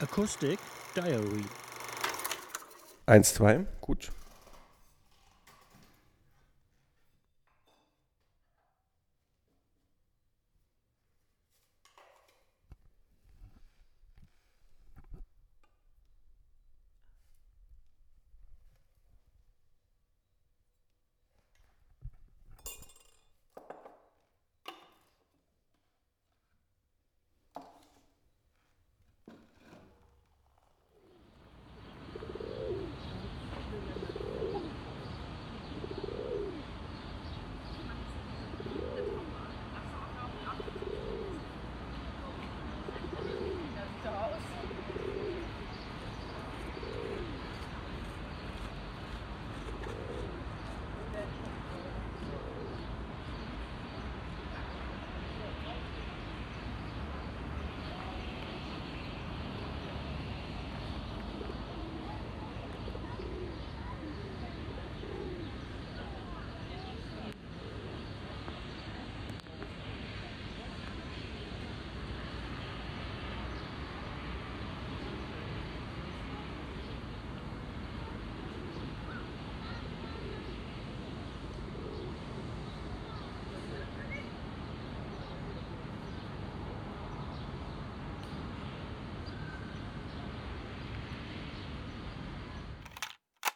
Acoustic Diary. Eins, zwei, gut.